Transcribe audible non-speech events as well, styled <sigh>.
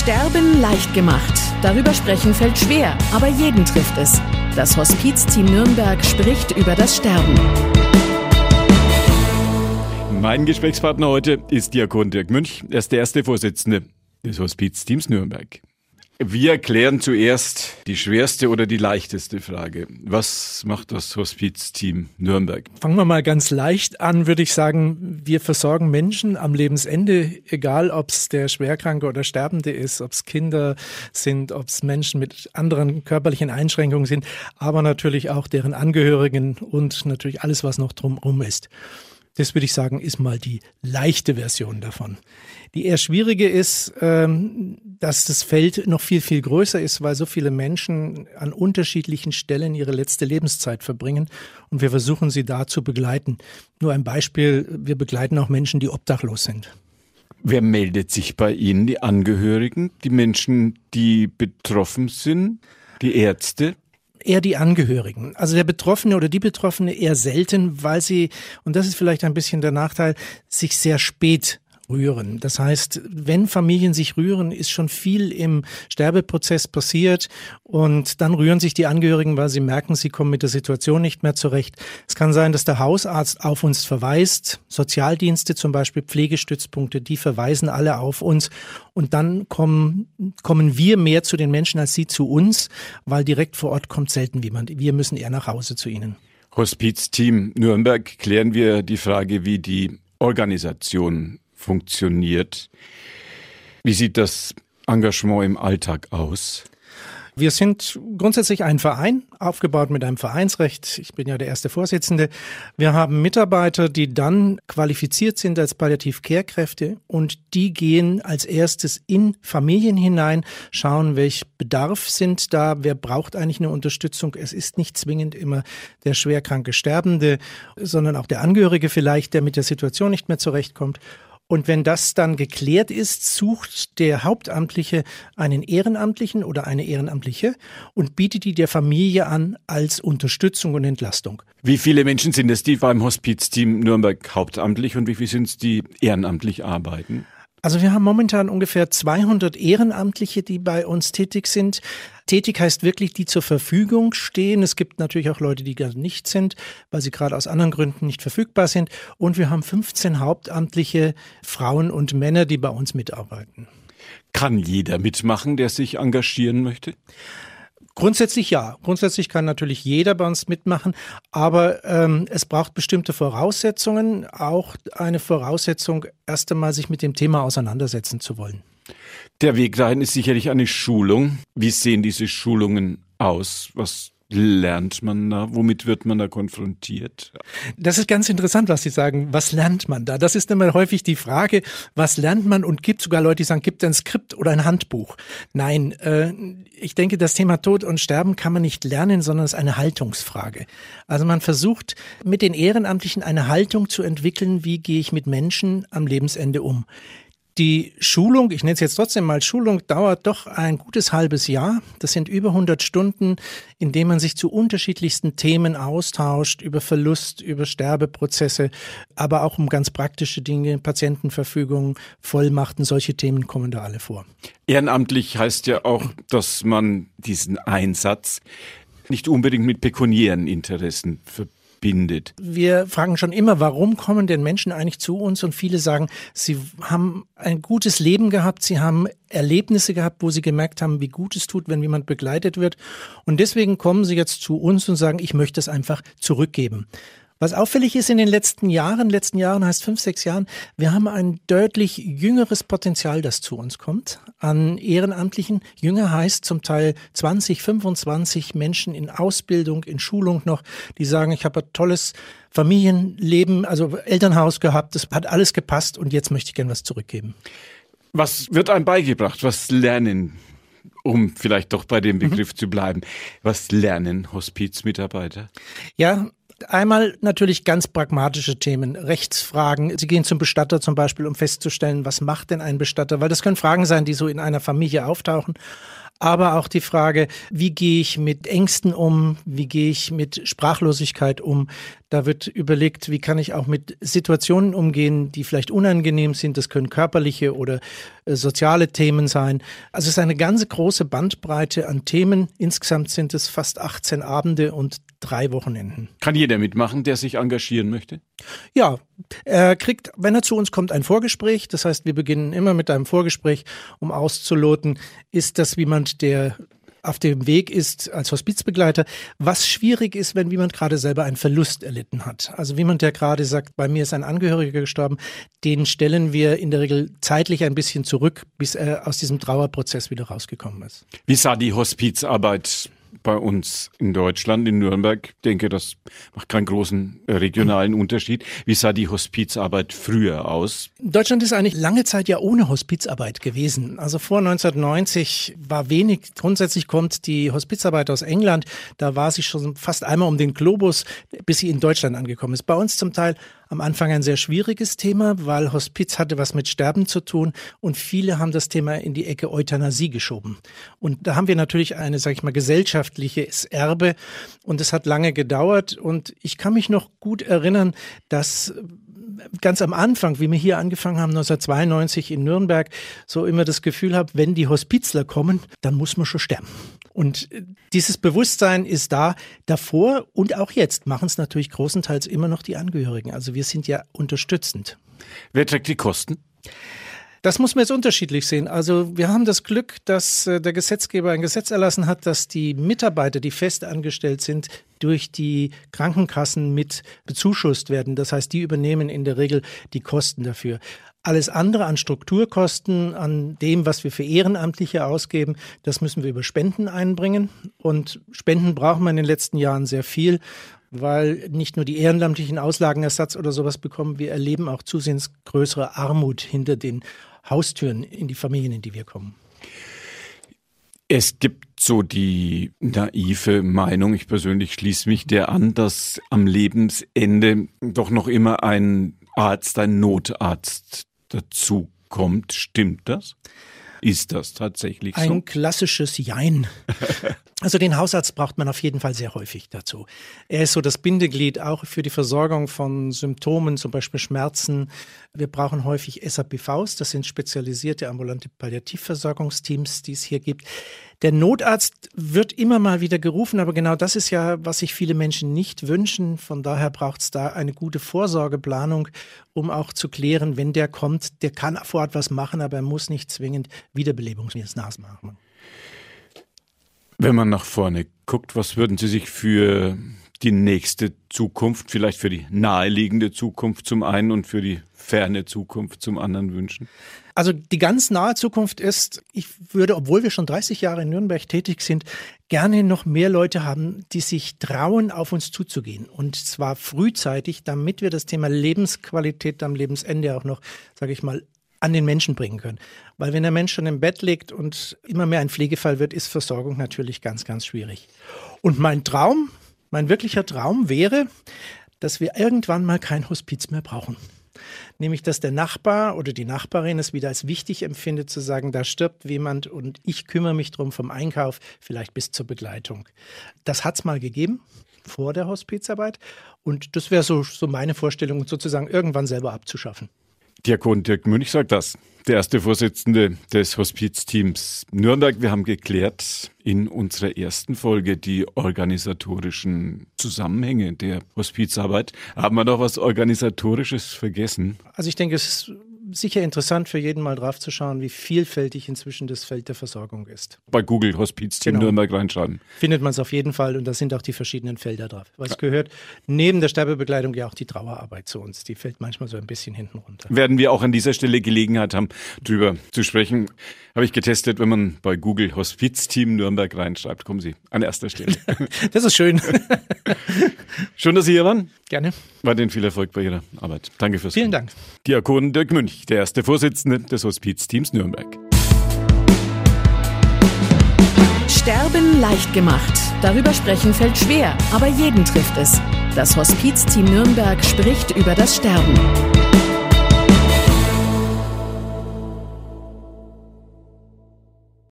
Sterben leicht gemacht. Darüber sprechen fällt schwer, aber jeden trifft es. Das Hospizteam Nürnberg spricht über das Sterben. Mein Gesprächspartner heute ist Diakon Dirk Münch. Er ist der erste Vorsitzende des Hospizteams Nürnberg. Wir klären zuerst die schwerste oder die leichteste Frage. Was macht das Hospizteam Nürnberg? Fangen wir mal ganz leicht an, würde ich sagen. Wir versorgen Menschen am Lebensende, egal ob es der Schwerkranke oder Sterbende ist, ob es Kinder sind, ob es Menschen mit anderen körperlichen Einschränkungen sind, aber natürlich auch deren Angehörigen und natürlich alles, was noch drumherum ist. Das würde ich sagen, ist mal die leichte Version davon. Die eher schwierige ist, ähm, dass das Feld noch viel, viel größer ist, weil so viele Menschen an unterschiedlichen Stellen ihre letzte Lebenszeit verbringen und wir versuchen sie da zu begleiten. Nur ein Beispiel, wir begleiten auch Menschen, die obdachlos sind. Wer meldet sich bei Ihnen? Die Angehörigen, die Menschen, die betroffen sind, die Ärzte? Eher die Angehörigen. Also der Betroffene oder die Betroffene eher selten, weil sie, und das ist vielleicht ein bisschen der Nachteil, sich sehr spät rühren. Das heißt, wenn Familien sich rühren, ist schon viel im Sterbeprozess passiert und dann rühren sich die Angehörigen, weil sie merken, sie kommen mit der Situation nicht mehr zurecht. Es kann sein, dass der Hausarzt auf uns verweist, Sozialdienste zum Beispiel, Pflegestützpunkte, die verweisen alle auf uns und dann kommen, kommen wir mehr zu den Menschen als sie zu uns, weil direkt vor Ort kommt selten jemand. Wir müssen eher nach Hause zu ihnen. Hospizteam Nürnberg klären wir die Frage, wie die Organisation funktioniert. Wie sieht das Engagement im Alltag aus? Wir sind grundsätzlich ein Verein, aufgebaut mit einem Vereinsrecht. Ich bin ja der erste Vorsitzende. Wir haben Mitarbeiter, die dann qualifiziert sind als Palliativ-Care-Kräfte und die gehen als erstes in Familien hinein, schauen, welch Bedarf sind da, wer braucht eigentlich eine Unterstützung. Es ist nicht zwingend immer der schwerkranke Sterbende, sondern auch der Angehörige vielleicht, der mit der Situation nicht mehr zurechtkommt. Und wenn das dann geklärt ist, sucht der Hauptamtliche einen Ehrenamtlichen oder eine Ehrenamtliche und bietet die der Familie an als Unterstützung und Entlastung. Wie viele Menschen sind es, die beim Hospizteam Nürnberg hauptamtlich und wie viele sind es, die ehrenamtlich arbeiten? Also wir haben momentan ungefähr 200 Ehrenamtliche, die bei uns tätig sind. Tätig heißt wirklich, die zur Verfügung stehen. Es gibt natürlich auch Leute, die gar nicht sind, weil sie gerade aus anderen Gründen nicht verfügbar sind. Und wir haben 15 hauptamtliche Frauen und Männer, die bei uns mitarbeiten. Kann jeder mitmachen, der sich engagieren möchte? Grundsätzlich ja. Grundsätzlich kann natürlich jeder bei uns mitmachen, aber ähm, es braucht bestimmte Voraussetzungen. Auch eine Voraussetzung, erst einmal sich mit dem Thema auseinandersetzen zu wollen. Der Weg dahin ist sicherlich eine Schulung. Wie sehen diese Schulungen aus? Was lernt man da? Womit wird man da konfrontiert? Das ist ganz interessant, was Sie sagen. Was lernt man da? Das ist immer häufig die Frage, was lernt man? Und gibt sogar Leute, die sagen, gibt ein Skript oder ein Handbuch? Nein, äh, ich denke, das Thema Tod und Sterben kann man nicht lernen, sondern es ist eine Haltungsfrage. Also man versucht mit den Ehrenamtlichen eine Haltung zu entwickeln, wie gehe ich mit Menschen am Lebensende um. Die Schulung, ich nenne es jetzt trotzdem mal Schulung, dauert doch ein gutes halbes Jahr. Das sind über 100 Stunden, in denen man sich zu unterschiedlichsten Themen austauscht, über Verlust, über Sterbeprozesse, aber auch um ganz praktische Dinge, Patientenverfügung, Vollmachten, solche Themen kommen da alle vor. Ehrenamtlich heißt ja auch, dass man diesen Einsatz nicht unbedingt mit pekuniären Interessen verbindet bindet. Wir fragen schon immer, warum kommen denn Menschen eigentlich zu uns? Und viele sagen, sie haben ein gutes Leben gehabt, sie haben Erlebnisse gehabt, wo sie gemerkt haben, wie gut es tut, wenn jemand begleitet wird. Und deswegen kommen sie jetzt zu uns und sagen, ich möchte es einfach zurückgeben. Was auffällig ist in den letzten Jahren, letzten Jahren heißt fünf, sechs Jahren, wir haben ein deutlich jüngeres Potenzial, das zu uns kommt. An Ehrenamtlichen. Jünger heißt zum Teil 20, 25 Menschen in Ausbildung, in Schulung noch, die sagen, ich habe ein tolles Familienleben, also Elternhaus gehabt, das hat alles gepasst und jetzt möchte ich gern was zurückgeben. Was wird einem beigebracht? Was lernen um vielleicht doch bei dem mhm. Begriff mhm. zu bleiben. Was lernen Hospizmitarbeiter? Ja, Einmal natürlich ganz pragmatische Themen, Rechtsfragen. Sie gehen zum Bestatter zum Beispiel, um festzustellen, was macht denn ein Bestatter? Weil das können Fragen sein, die so in einer Familie auftauchen. aber auch die Frage, wie gehe ich mit Ängsten um, wie gehe ich mit Sprachlosigkeit um. Da wird überlegt, wie kann ich auch mit Situationen umgehen, die vielleicht unangenehm sind. Das können körperliche oder äh, soziale Themen sein. Also es ist eine ganz große Bandbreite an Themen. Insgesamt sind es fast 18 Abende und drei Wochenenden. Kann jeder mitmachen, der sich engagieren möchte? Ja, er kriegt, wenn er zu uns kommt, ein Vorgespräch. Das heißt, wir beginnen immer mit einem Vorgespräch, um auszuloten, ist das jemand, der auf dem Weg ist als Hospizbegleiter, was schwierig ist, wenn jemand gerade selber einen Verlust erlitten hat. Also jemand, der gerade sagt, bei mir ist ein Angehöriger gestorben, den stellen wir in der Regel zeitlich ein bisschen zurück, bis er aus diesem Trauerprozess wieder rausgekommen ist. Wie sah die Hospizarbeit bei uns in Deutschland, in Nürnberg. Denke, das macht keinen großen äh, regionalen Unterschied. Wie sah die Hospizarbeit früher aus? Deutschland ist eigentlich lange Zeit ja ohne Hospizarbeit gewesen. Also vor 1990 war wenig. Grundsätzlich kommt die Hospizarbeit aus England. Da war sie schon fast einmal um den Globus, bis sie in Deutschland angekommen ist. Bei uns zum Teil am Anfang ein sehr schwieriges Thema, weil Hospiz hatte was mit Sterben zu tun und viele haben das Thema in die Ecke Euthanasie geschoben. Und da haben wir natürlich eine, sag ich mal, gesellschaftliches Erbe und es hat lange gedauert und ich kann mich noch gut erinnern, dass ganz am Anfang, wie wir hier angefangen haben, 1992 in Nürnberg, so immer das Gefühl habe, wenn die Hospizler kommen, dann muss man schon sterben. Und äh, dieses Bewusstsein ist da. Davor und auch jetzt machen es natürlich großenteils immer noch die Angehörigen. Also wir sind ja unterstützend. Wer trägt die Kosten? Das muss man jetzt unterschiedlich sehen. Also wir haben das Glück, dass äh, der Gesetzgeber ein Gesetz erlassen hat, dass die Mitarbeiter, die fest angestellt sind, durch die Krankenkassen mit bezuschusst werden. Das heißt, die übernehmen in der Regel die Kosten dafür. Alles andere an Strukturkosten, an dem, was wir für Ehrenamtliche ausgeben, das müssen wir über Spenden einbringen. Und Spenden brauchen wir in den letzten Jahren sehr viel weil nicht nur die ehrenamtlichen Auslagenersatz oder sowas bekommen, wir erleben auch zusehends größere Armut hinter den Haustüren in die Familien, in die wir kommen. Es gibt so die naive Meinung, ich persönlich schließe mich der an, dass am Lebensende doch noch immer ein Arzt, ein Notarzt dazu kommt. Stimmt das? Ist das tatsächlich so? Ein klassisches Jein. Also den Hausarzt braucht man auf jeden Fall sehr häufig dazu. Er ist so das Bindeglied auch für die Versorgung von Symptomen, zum Beispiel Schmerzen. Wir brauchen häufig SAPVs, das sind spezialisierte ambulante Palliativversorgungsteams, die es hier gibt. Der Notarzt wird immer mal wieder gerufen, aber genau das ist ja, was sich viele Menschen nicht wünschen. Von daher braucht es da eine gute Vorsorgeplanung, um auch zu klären, wenn der kommt, der kann vor Ort was machen, aber er muss nicht zwingend Wiederbelebungsmaßnahmen machen. Wenn man nach vorne guckt, was würden Sie sich für die nächste Zukunft, vielleicht für die naheliegende Zukunft zum einen und für die ferne Zukunft zum anderen wünschen? Also die ganz nahe Zukunft ist, ich würde, obwohl wir schon 30 Jahre in Nürnberg tätig sind, gerne noch mehr Leute haben, die sich trauen, auf uns zuzugehen. Und zwar frühzeitig, damit wir das Thema Lebensqualität am Lebensende auch noch, sage ich mal, an den Menschen bringen können. Weil wenn der Mensch schon im Bett liegt und immer mehr ein Pflegefall wird, ist Versorgung natürlich ganz, ganz schwierig. Und mein Traum, mein wirklicher Traum wäre, dass wir irgendwann mal kein Hospiz mehr brauchen. Nämlich, dass der Nachbar oder die Nachbarin es wieder als wichtig empfindet, zu sagen, da stirbt jemand und ich kümmere mich drum vom Einkauf, vielleicht bis zur Begleitung. Das hat es mal gegeben vor der Hospizarbeit. Und das wäre so, so meine Vorstellung, sozusagen irgendwann selber abzuschaffen. Diakon Dirk Münch sagt das. Der erste Vorsitzende des Hospizteams Nürnberg. Wir haben geklärt in unserer ersten Folge die organisatorischen Zusammenhänge der Hospizarbeit. Haben wir noch was Organisatorisches vergessen? Also ich denke, es sicher interessant für jeden mal drauf zu schauen, wie vielfältig inzwischen das Feld der Versorgung ist. Bei Google Hospizteam genau. Nürnberg reinschreiben. Findet man es auf jeden Fall und da sind auch die verschiedenen Felder drauf. Was ja. gehört neben der Sterbebegleitung ja auch die Trauerarbeit zu uns. Die fällt manchmal so ein bisschen hinten runter. Werden wir auch an dieser Stelle Gelegenheit haben, drüber zu sprechen. Habe ich getestet, wenn man bei Google Hospizteam Nürnberg reinschreibt, kommen Sie an erster Stelle. <laughs> das ist schön. <laughs> <laughs> schön, dass Sie hier waren. Gerne. Weiterhin viel Erfolg bei Ihrer Arbeit. Danke fürs Vielen Dank. Diakon Dirk Münch, der erste Vorsitzende des Hospizteams Nürnberg. Sterben leicht gemacht. Darüber sprechen fällt schwer, aber jeden trifft es. Das Hospizteam Nürnberg spricht über das Sterben.